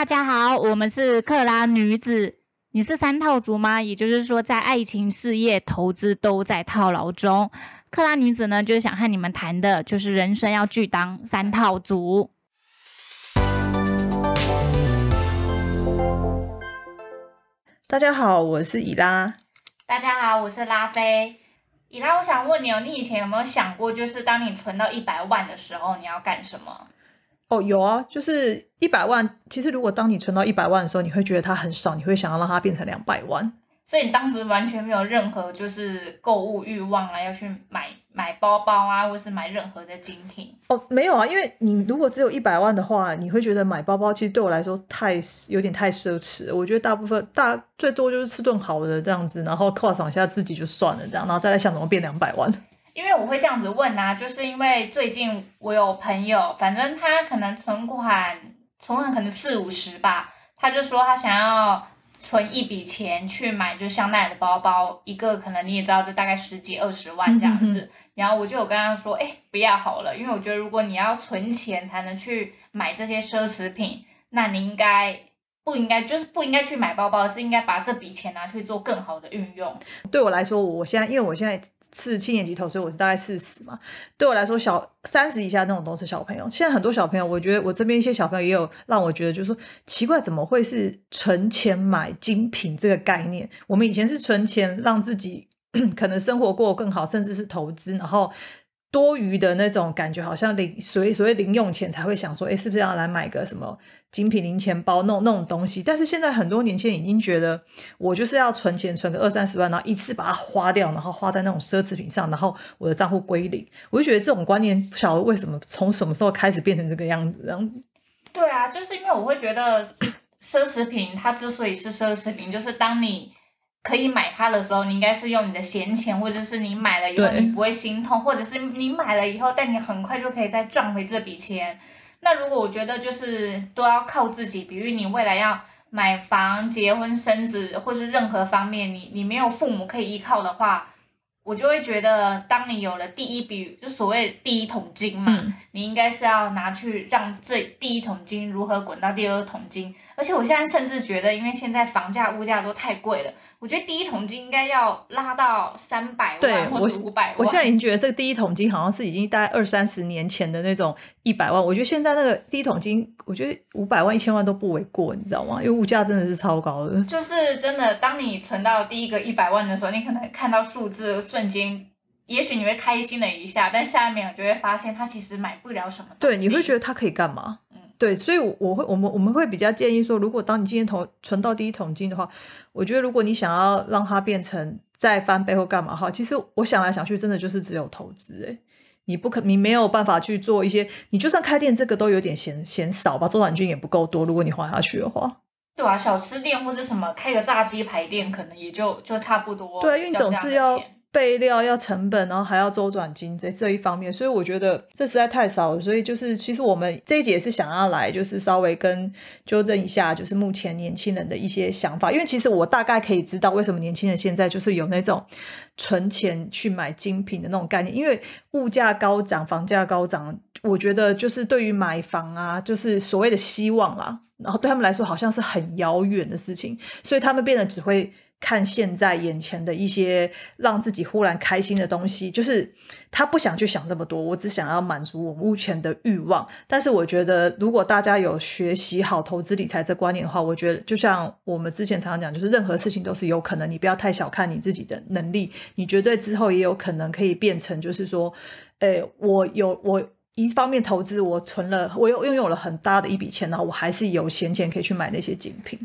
大家好，我们是克拉女子。你是三套族吗？也就是说，在爱情、事业、投资都在套牢中。克拉女子呢，就是想和你们谈的，就是人生要拒当三套族。大家好，我是伊拉。大家好，我是拉菲。伊拉，我想问你哦，你以前有没有想过，就是当你存到一百万的时候，你要干什么？哦，有啊，就是一百万。其实，如果当你存到一百万的时候，你会觉得它很少，你会想要让它变成两百万。所以你当时完全没有任何就是购物欲望啊，要去买买包包啊，或是买任何的精品。哦，没有啊，因为你如果只有一百万的话，你会觉得买包包其实对我来说太有点太奢侈。我觉得大部分大最多就是吃顿好的这样子，然后犒赏一下自己就算了这样，然后再来想怎么变两百万。因为我会这样子问啊，就是因为最近我有朋友，反正他可能存款存款可能四五十吧，他就说他想要存一笔钱去买就香奈儿的包包，一个可能你也知道就大概十几二十万这样子。然后我就有跟他说，哎，不要好了，因为我觉得如果你要存钱才能去买这些奢侈品，那你应该不应该就是不应该去买包包，是应该把这笔钱拿去做更好的运用。对我来说，我现在因为我现在。是七年级头，所以我是大概四十嘛。对我来说，小三十以下那种都是小朋友。现在很多小朋友，我觉得我这边一些小朋友也有让我觉得，就是说奇怪，怎么会是存钱买精品这个概念？我们以前是存钱让自己 可能生活过更好，甚至是投资，然后。多余的那种感觉，好像零所以所谓零用钱才会想说，哎，是不是要来买个什么精品零钱包那种那种东西？但是现在很多年轻人已经觉得，我就是要存钱，存个二三十万，然后一次把它花掉，然后花在那种奢侈品上，然后我的账户归零。我就觉得这种观念不晓得为什么从什么时候开始变成这个样子。然后对啊，就是因为我会觉得 奢侈品它之所以是奢侈品，就是当你。可以买它的时候，你应该是用你的闲钱，或者是你买了以后你不会心痛，或者是你买了以后，但你很快就可以再赚回这笔钱。那如果我觉得就是都要靠自己，比如你未来要买房、结婚、生子，或是任何方面，你你没有父母可以依靠的话。我就会觉得，当你有了第一笔，就所谓第一桶金嘛，你应该是要拿去让这第一桶金如何滚到第二桶金。而且我现在甚至觉得，因为现在房价、物价都太贵了，我觉得第一桶金应该要拉到三百万或者五百万。我现在已经觉得这个第一桶金好像是已经大概二三十年前的那种一百万。我觉得现在那个第一桶金，我觉得五百万、一千万都不为过，你知道吗？因为物价真的是超高的。就是真的，当你存到第一个一百万的时候，你可能看到数字。瞬间，也许你会开心了一下，但下一秒就会发现它其实买不了什么。对，你会觉得它可以干嘛？嗯，对，所以我会，我们我们会比较建议说，如果当你今天投存到第一桶金的话，我觉得如果你想要让它变成再翻倍或干嘛哈，其实我想来想去，真的就是只有投资。哎，你不可，你没有办法去做一些，你就算开店，这个都有点嫌嫌少吧，周转金也不够多。如果你花下去的话，对啊，小吃店或者什么开个炸鸡排店，可能也就就差不多。对，因为总是要。备料要成本，然后还要周转金这这一方面，所以我觉得这实在太少了。所以就是，其实我们这一节是想要来，就是稍微跟纠正一下，就是目前年轻人的一些想法。因为其实我大概可以知道，为什么年轻人现在就是有那种存钱去买精品的那种概念。因为物价高涨，房价高涨，我觉得就是对于买房啊，就是所谓的希望啦，然后对他们来说好像是很遥远的事情，所以他们变得只会。看现在眼前的一些让自己忽然开心的东西，就是他不想去想这么多，我只想要满足我目前的欲望。但是我觉得，如果大家有学习好投资理财这观念的话，我觉得就像我们之前常常讲，就是任何事情都是有可能，你不要太小看你自己的能力，你绝对之后也有可能可以变成，就是说，诶，我有我一方面投资，我存了，我又拥有了很大的一笔钱，然后我还是有闲钱可以去买那些精品。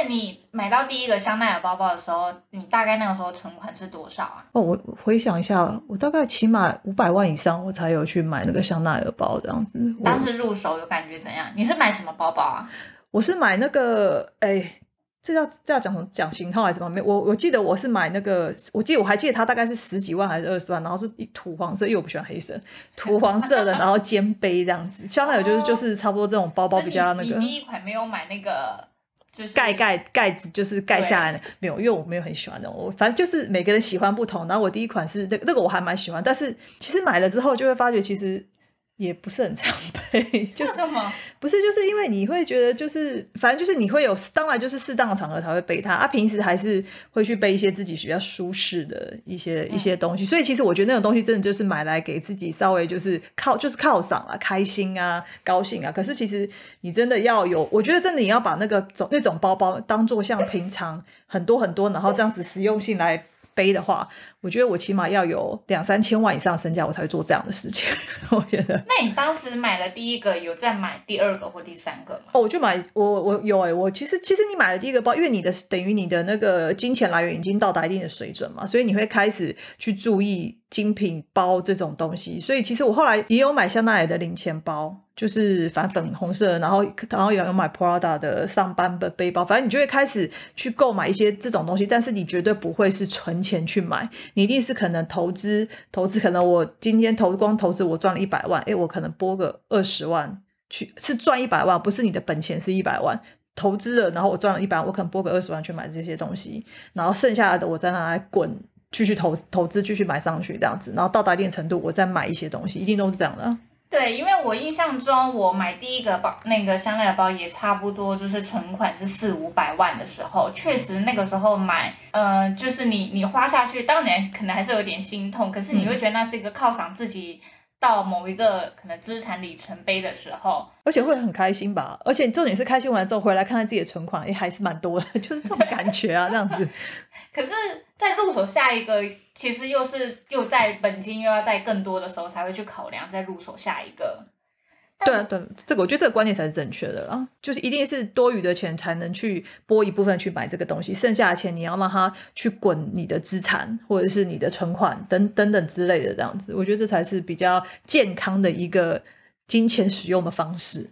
那你买到第一个香奈儿包包的时候，你大概那个时候存款是多少啊？哦，我回想一下，我大概起码五百万以上，我才有去买那个香奈儿包这样子。当时入手有感觉怎样？你是买什么包包啊？我是买那个，哎，这要这要讲讲型号还是什么？没，我我记得我是买那个，我记得我还记得它大概是十几万还是二十万，然后是土黄色，因为我不喜欢黑色，土黄色的，然后肩背这样子。香奈儿就是就是差不多这种包包比较那个。你第一款没有买那个？盖盖盖子就是盖下来的，没有，因为我没有很喜欢的，我反正就是每个人喜欢不同。然后我第一款是那那个我还蛮喜欢，但是其实买了之后就会发觉，其实也不是很常背，就这么？不是，就是因为你会觉得，就是反正就是你会有，当然就是适当的场合才会背它，啊，平时还是会去背一些自己比较舒适的一些一些东西。所以其实我觉得那种东西真的就是买来给自己稍微就是靠就是犒赏啊，开心啊，高兴啊。可是其实你真的要有，我觉得真的你要把那个种那种包包当做像平常很多很多，然后这样子实用性来。背的话，我觉得我起码要有两三千万以上身价，我才会做这样的事情。我觉得。那你当时买了第一个，有再买第二个或第三个吗？哦，我就买我我有哎，我其实其实你买了第一个包，因为你的等于你的那个金钱来源已经到达一定的水准嘛，所以你会开始去注意。精品包这种东西，所以其实我后来也有买香奈儿的零钱包，就是反粉红色，然后然后也有买 Prada 的上班的背包，反正你就会开始去购买一些这种东西，但是你绝对不会是存钱去买，你一定是可能投资投资，可能我今天投光投资我赚了一百万，诶，我可能拨个二十万去，是赚一百万，不是你的本钱是一百万投资了，然后我赚了一百万，我可能拨个二十万去买这些东西，然后剩下的我再拿来滚。继续投投资，继续买上去这样子，然后到达一定程度，我再买一些东西，一定都是这样的。对，因为我印象中，我买第一个包那个香奈儿包也差不多，就是存款是四五百万的时候，确实那个时候买，呃，就是你你花下去，当然可能还是有点心痛，可是你会觉得那是一个犒赏自己。到某一个可能资产里程碑的时候，而且会很开心吧？而且重点是开心完之后回来看看自己的存款，也还是蛮多的，就是这种感觉啊，这样子。可是，在入手下一个，其实又是又在本金又要在更多的时候才会去考量再入手下一个。对啊，对，这个我觉得这个观念才是正确的啦，就是一定是多余的钱才能去拨一部分去买这个东西，剩下的钱你要让它去滚你的资产或者是你的存款等等等之类的这样子，我觉得这才是比较健康的一个金钱使用的方式。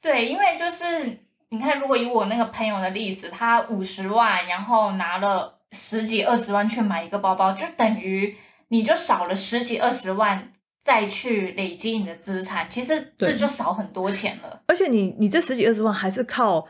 对，因为就是你看，如果以我那个朋友的例子，他五十万，然后拿了十几二十万去买一个包包，就等于你就少了十几二十万。再去累积你的资产，其实这就少很多钱了。而且你你这十几二十万还是靠，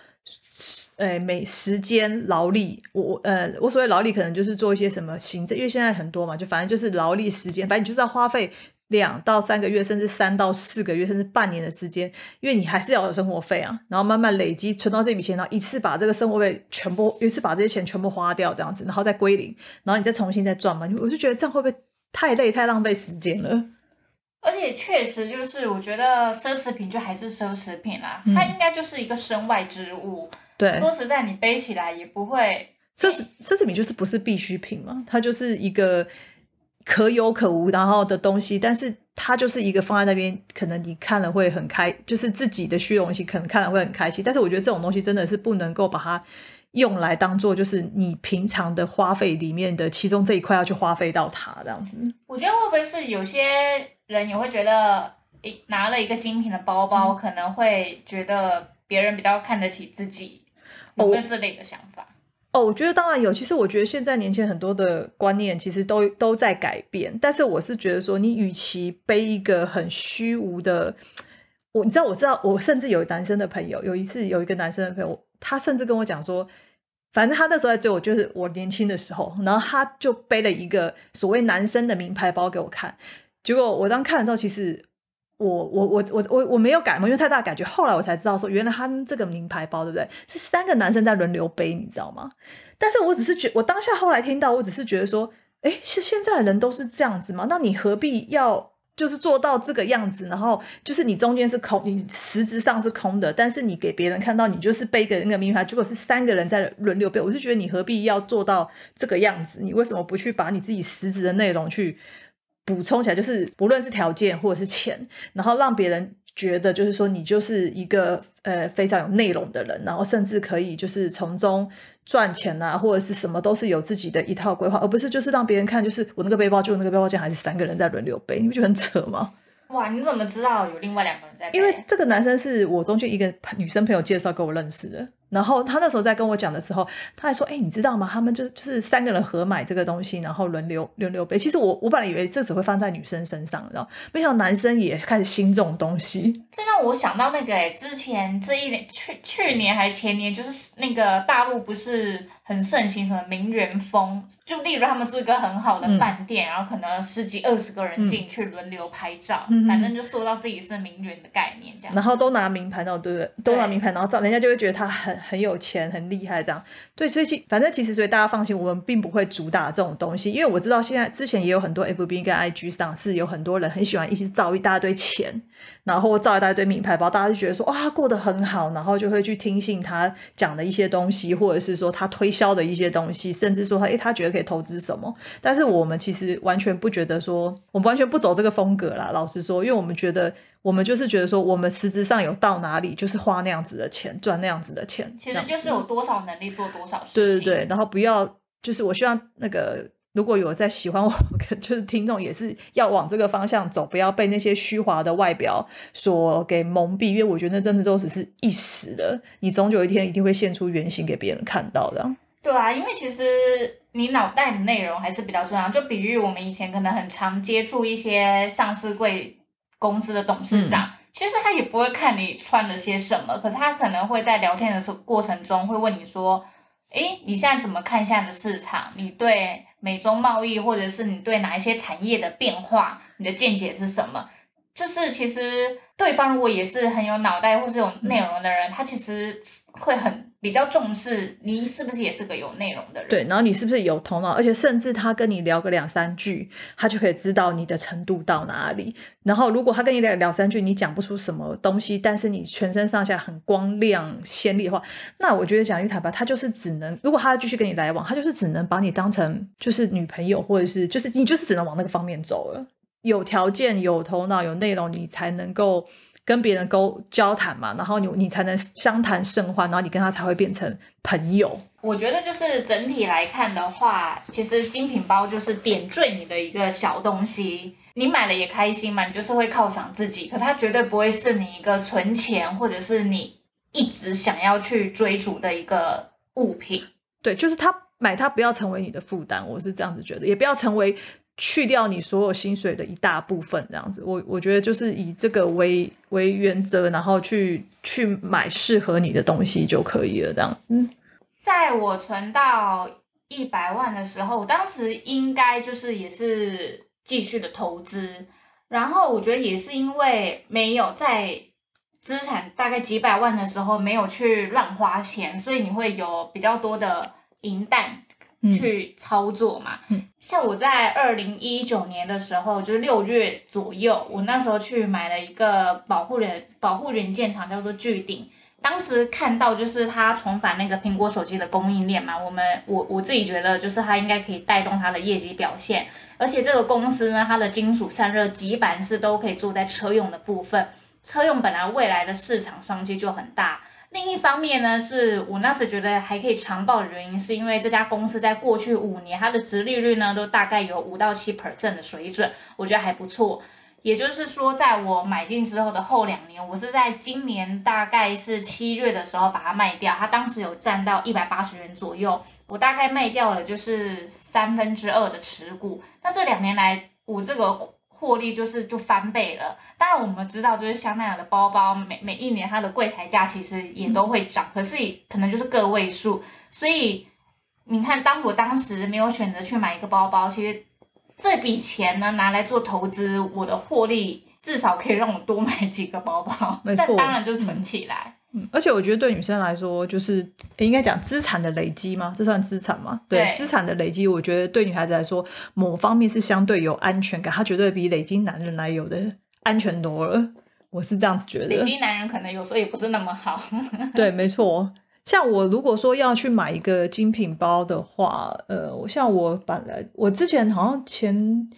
呃，每时间劳力，我我呃，我所谓劳力可能就是做一些什么行政，因为现在很多嘛，就反正就是劳力时间，反正你就是要花费两到三个月，甚至三到四个月，甚至半年的时间，因为你还是要有生活费啊，然后慢慢累积存到这笔钱，然后一次把这个生活费全部一次把这些钱全部花掉，这样子，然后再归零，然后你再重新再赚嘛，我就觉得这样会不会太累太浪费时间了？而且确实就是，我觉得奢侈品就还是奢侈品啦，它应该就是一个身外之物。对，说实在，你背起来也不会。奢侈奢侈品就是不是必需品嘛？它就是一个可有可无然后的东西，但是它就是一个放在那边，可能你看了会很开，就是自己的虚荣心可能看了会很开心。但是我觉得这种东西真的是不能够把它用来当做就是你平常的花费里面的其中这一块要去花费到它这样子。我觉得会不会是有些？人也会觉得，诶，拿了一个精品的包包，可能会觉得别人比较看得起自己，有没有这类的想法？哦，我觉得当然有。其实我觉得现在年轻人很多的观念其实都都在改变，但是我是觉得说，你与其背一个很虚无的，我你知道，我知道，我甚至有男生的朋友，有一次有一个男生的朋友，他甚至跟我讲说，反正他那时候在追我，就是我年轻的时候，然后他就背了一个所谓男生的名牌包给我看。结果我当看了之后，其实我我我我我我没有感，因为太大感觉。后来我才知道，说原来他这个名牌包，对不对？是三个男生在轮流背，你知道吗？但是我只是觉，我当下后来听到，我只是觉得说，哎，是现在的人都是这样子吗？那你何必要就是做到这个样子？然后就是你中间是空，你实质上是空的，但是你给别人看到你就是背个那个名牌，结果是三个人在轮流背。我是觉得你何必要做到这个样子？你为什么不去把你自己实质的内容去？补充起来就是，不论是条件或者是钱，然后让别人觉得就是说你就是一个呃非常有内容的人，然后甚至可以就是从中赚钱啊，或者是什么都是有自己的一套规划，而不是就是让别人看就是我那个背包就那个背包，竟然还是三个人在轮流背，你不觉得很扯吗？哇，你怎么知道有另外两个人在？因为这个男生是我中间一个女生朋友介绍给我认识的。然后他那时候在跟我讲的时候，他还说：“哎，你知道吗？他们就就是三个人合买这个东西，然后轮流轮流背。其实我我本来以为这只会放在女生身上，然后没想到男生也开始兴这种东西。这让我想到那个哎，之前这一年去去年还前年，就是那个大陆不是。很盛行什么名媛风，就例如他们住一个很好的饭店，然后可能十几二十个人进去轮流拍照，反正就说到自己是名媛的概念这样。然后都拿名牌，那种对不对？都拿名牌，然后照人家就会觉得他很很有钱、很厉害这样。对，所以其反正其实所以大家放心，我们并不会主打这种东西，因为我知道现在之前也有很多 FB 跟 IG 上是有很多人很喜欢一起造一大堆钱，然后造一大堆名牌包，大家就觉得说哇过得很好，然后就会去听信他讲的一些东西，或者是说他推。销的一些东西，甚至说他，诶，他觉得可以投资什么？但是我们其实完全不觉得说，我们完全不走这个风格啦。老实说，因为我们觉得，我们就是觉得说，我们实质上有到哪里，就是花那样子的钱，赚那样子的钱。其实就是有多少能力做多少事情。对对对，然后不要，就是我希望那个如果有在喜欢我，就是听众也是要往这个方向走，不要被那些虚华的外表所给蒙蔽，因为我觉得那真的都只是一时的，你总有一天一定会现出原形给别人看到的。对啊，因为其实你脑袋的内容还是比较重要。就比喻我们以前可能很常接触一些上市贵公司的董事长，其实他也不会看你穿了些什么，可是他可能会在聊天的时过程中会问你说：“诶，你现在怎么看现在的市场？你对美中贸易，或者是你对哪一些产业的变化，你的见解是什么？”就是其实对方如果也是很有脑袋或是有内容的人，他其实会很。比较重视你是不是也是个有内容的人？对，然后你是不是有头脑？而且甚至他跟你聊个两三句，他就可以知道你的程度到哪里。然后如果他跟你聊两三句，你讲不出什么东西，但是你全身上下很光亮鲜丽的话，那我觉得讲玉台吧，他就是只能，如果他继续跟你来往，他就是只能把你当成就是女朋友，或者是就是你就是只能往那个方面走了。有条件、有头脑、有内容，你才能够。跟别人沟交谈嘛，然后你你才能相谈甚欢，然后你跟他才会变成朋友。我觉得就是整体来看的话，其实精品包就是点缀你的一个小东西，你买了也开心嘛，你就是会犒赏自己。可它绝对不会是你一个存钱或者是你一直想要去追逐的一个物品。对，就是它买它不要成为你的负担，我是这样子觉得，也不要成为。去掉你所有薪水的一大部分，这样子，我我觉得就是以这个为为原则，然后去去买适合你的东西就可以了，这样子。在我存到一百万的时候，当时应该就是也是继续的投资，然后我觉得也是因为没有在资产大概几百万的时候没有去乱花钱，所以你会有比较多的银弹。去操作嘛，像我在二零一九年的时候，就是六月左右，我那时候去买了一个保护人保护元件厂，叫做巨鼎。当时看到就是它重返那个苹果手机的供应链嘛，我们我我自己觉得就是它应该可以带动它的业绩表现，而且这个公司呢，它的金属散热基板是都可以做在车用的部分，车用本来未来的市场商机就很大。另一方面呢，是我那时觉得还可以长报的原因，是因为这家公司在过去五年它的值利率呢都大概有五到七 percent 的水准，我觉得还不错。也就是说，在我买进之后的后两年，我是在今年大概是七月的时候把它卖掉，它当时有占到一百八十元左右，我大概卖掉了就是三分之二的持股。那这两年来，我这个。获利就是就翻倍了。当然我们知道，就是香奈儿的包包，每每一年它的柜台价其实也都会涨，可是可能就是个位数。所以你看，当我当时没有选择去买一个包包，其实这笔钱呢拿来做投资，我的获利至少可以让我多买几个包包。没错，当然就存起来。嗯，而且我觉得对女生来说，就是应该讲资产的累积吗？这算资产吗？对，资产的累积，我觉得对女孩子来说，某方面是相对有安全感，它绝对比累积男人来有的安全多了。我是这样子觉得。累积男人可能有时候也不是那么好。对，没错。像我如果说要去买一个精品包的话，呃，我像我本来我之前好像前。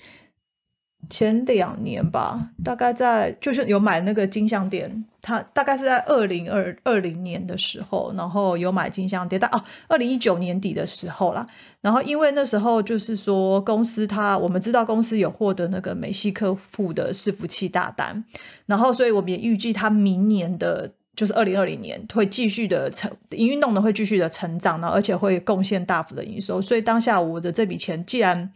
前两年吧，大概在就是有买那个金项店，它大概是在二零二二零年的时候，然后有买金项店，但哦，二零一九年底的时候啦。然后因为那时候就是说公司它，我们知道公司有获得那个美系客户的伺服器大单，然后所以我们也预计它明年的就是二零二零年会继续的成营运动的会继续的成长，然后而且会贡献大幅的营收。所以当下我的这笔钱既然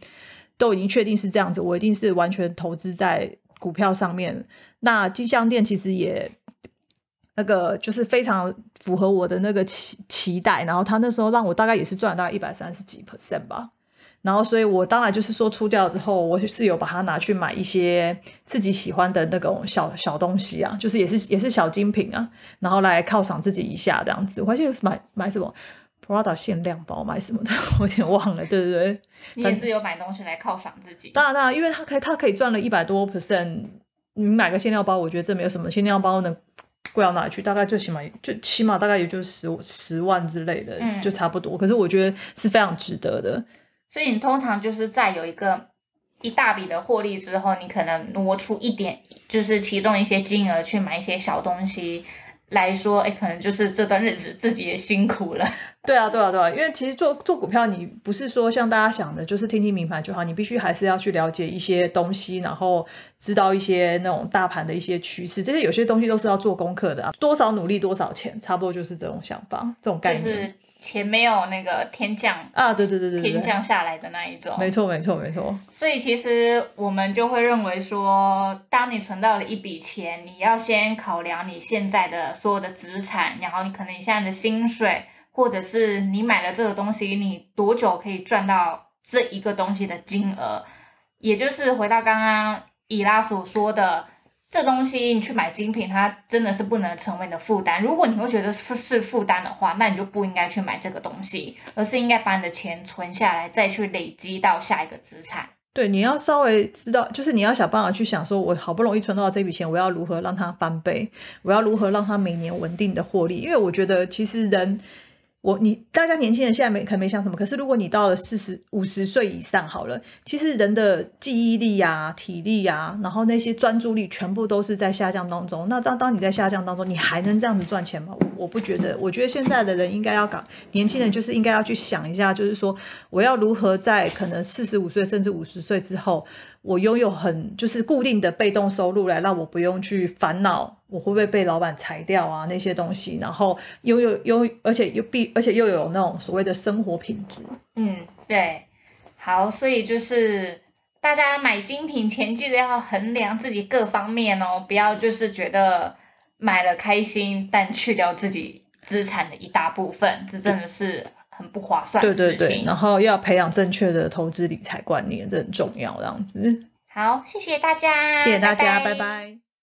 都已经确定是这样子，我一定是完全投资在股票上面。那金项店其实也那个就是非常符合我的那个期期待，然后他那时候让我大概也是赚大概一百三十几 percent 吧。然后，所以我当然就是说出掉之后，我是有把它拿去买一些自己喜欢的那种小小东西啊，就是也是也是小精品啊，然后来犒赏自己一下这样子。我还记得买买什么 Prada 限量包，买什么的，我有点忘了，对不对？你也是有买东西来犒赏自己。当然，当然，因为他可以，他可以赚了一百多 percent。你买个限量包，我觉得这没有什么，限量包能贵到哪里去？大概最起码就起码大概也就十十万之类的，就差不多。可是我觉得是非常值得的。所以你通常就是在有一个一大笔的获利之后，你可能挪出一点，就是其中一些金额去买一些小东西来说，哎，可能就是这段日子自己也辛苦了。对啊，对啊，对啊，因为其实做做股票，你不是说像大家想的，就是听听名牌就好，你必须还是要去了解一些东西，然后知道一些那种大盘的一些趋势，这些有些东西都是要做功课的啊。多少努力多少钱，差不多就是这种想法，这种概念。钱没有那个天降啊，对对对对，天降下来的那一种，没错没错没错。所以其实我们就会认为说，当你存到了一笔钱，你要先考量你现在的所有的资产，然后你可能你现在的薪水，或者是你买了这个东西，你多久可以赚到这一个东西的金额，也就是回到刚刚伊拉所说的。这东西你去买精品，它真的是不能成为你的负担。如果你会觉得是是负担的话，那你就不应该去买这个东西，而是应该把你的钱存下来，再去累积到下一个资产。对，你要稍微知道，就是你要想办法去想，说我好不容易存到这笔钱，我要如何让它翻倍？我要如何让它每年稳定的获利？因为我觉得其实人。我你大家年轻人现在没可能没想什么，可是如果你到了四十五十岁以上好了，其实人的记忆力呀、体力呀，然后那些专注力全部都是在下降当中。那当当你在下降当中，你还能这样子赚钱吗？我不觉得。我觉得现在的人应该要搞，年轻人就是应该要去想一下，就是说我要如何在可能四十五岁甚至五十岁之后。我拥有很就是固定的被动收入来让我不用去烦恼我会不会被老板裁掉啊那些东西，然后拥有拥而且又必而且又有那种所谓的生活品质。嗯，对，好，所以就是大家买精品前记得要衡量自己各方面哦，不要就是觉得买了开心，但去掉自己资产的一大部分，这真的是。很不划算的事情，对对对，然后要培养正确的投资理财观念，这很重要。这样子，好，谢谢大家，谢谢大家，拜拜。